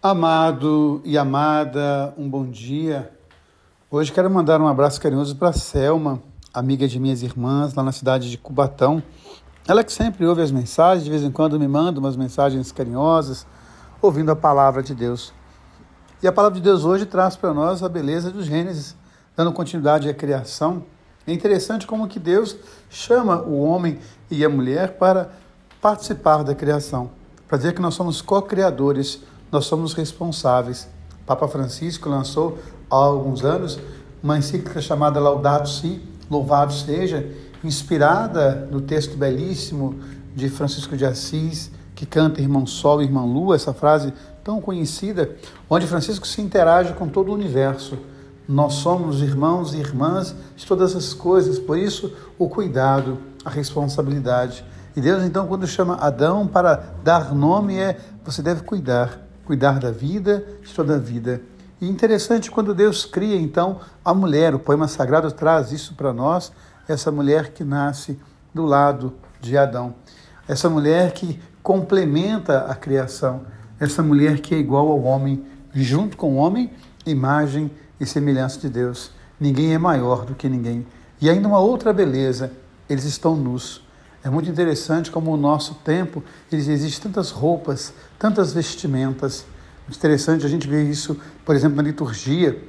Amado e amada, um bom dia. Hoje quero mandar um abraço carinhoso para Selma, amiga de minhas irmãs lá na cidade de Cubatão. Ela que sempre ouve as mensagens, de vez em quando me manda umas mensagens carinhosas, ouvindo a palavra de Deus. E a palavra de Deus hoje traz para nós a beleza do Gênesis, dando continuidade à criação. É interessante como que Deus chama o homem e a mulher para participar da criação, para dizer que nós somos co-criadores nós somos responsáveis. Papa Francisco lançou há alguns anos uma encíclica chamada Laudato Si, Louvado Seja, inspirada no texto belíssimo de Francisco de Assis, que canta Irmão Sol Irmã Lua, essa frase tão conhecida, onde Francisco se interage com todo o universo. Nós somos irmãos e irmãs de todas as coisas, por isso o cuidado, a responsabilidade. E Deus, então, quando chama Adão para dar nome, é você deve cuidar cuidar da vida, de toda a vida. E interessante quando Deus cria então a mulher, o poema sagrado traz isso para nós, essa mulher que nasce do lado de Adão. Essa mulher que complementa a criação, essa mulher que é igual ao homem, junto com o homem, imagem e semelhança de Deus. Ninguém é maior do que ninguém. E ainda uma outra beleza, eles estão nus. É muito interessante como o nosso tempo existe tantas roupas, tantas vestimentas. Muito interessante a gente ver isso, por exemplo, na liturgia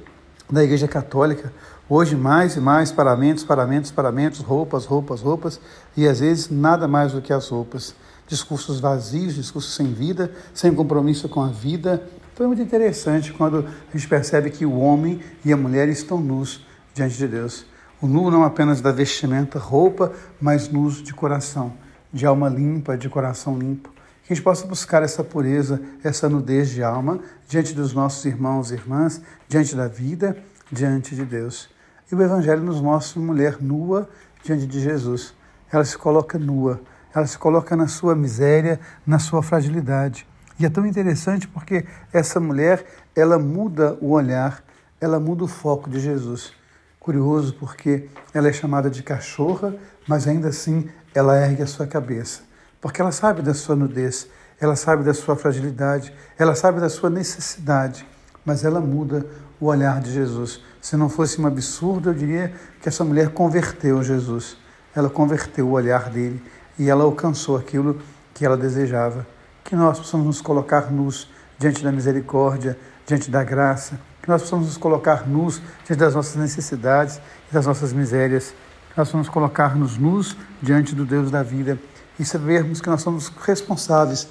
da Igreja Católica. Hoje, mais e mais paramentos, paramentos, paramentos, roupas, roupas, roupas, e às vezes nada mais do que as roupas. Discursos vazios, discursos sem vida, sem compromisso com a vida. É muito interessante quando a gente percebe que o homem e a mulher estão nus diante de Deus. O nu não apenas da vestimenta, roupa, mas nus de coração, de alma limpa, de coração limpo. Que a gente possa buscar essa pureza, essa nudez de alma diante dos nossos irmãos e irmãs, diante da vida, diante de Deus. E o Evangelho nos mostra uma mulher nua diante de Jesus. Ela se coloca nua, ela se coloca na sua miséria, na sua fragilidade. E é tão interessante porque essa mulher, ela muda o olhar, ela muda o foco de Jesus. Curioso porque ela é chamada de cachorra, mas ainda assim ela ergue a sua cabeça. Porque ela sabe da sua nudez, ela sabe da sua fragilidade, ela sabe da sua necessidade, mas ela muda o olhar de Jesus. Se não fosse um absurdo, eu diria que essa mulher converteu Jesus. Ela converteu o olhar dele e ela alcançou aquilo que ela desejava. Que nós possamos nos colocar nus diante da misericórdia, diante da graça, que nós possamos nos colocar nus diante das nossas necessidades e das nossas misérias, que nós possamos colocar-nos nus diante do Deus da vida e sabermos que nós somos responsáveis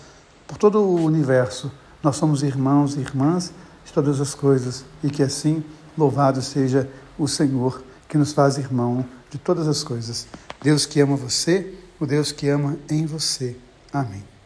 por todo o universo. Nós somos irmãos e irmãs de todas as coisas e que assim louvado seja o Senhor que nos faz irmão de todas as coisas. Deus que ama você, o Deus que ama em você. Amém.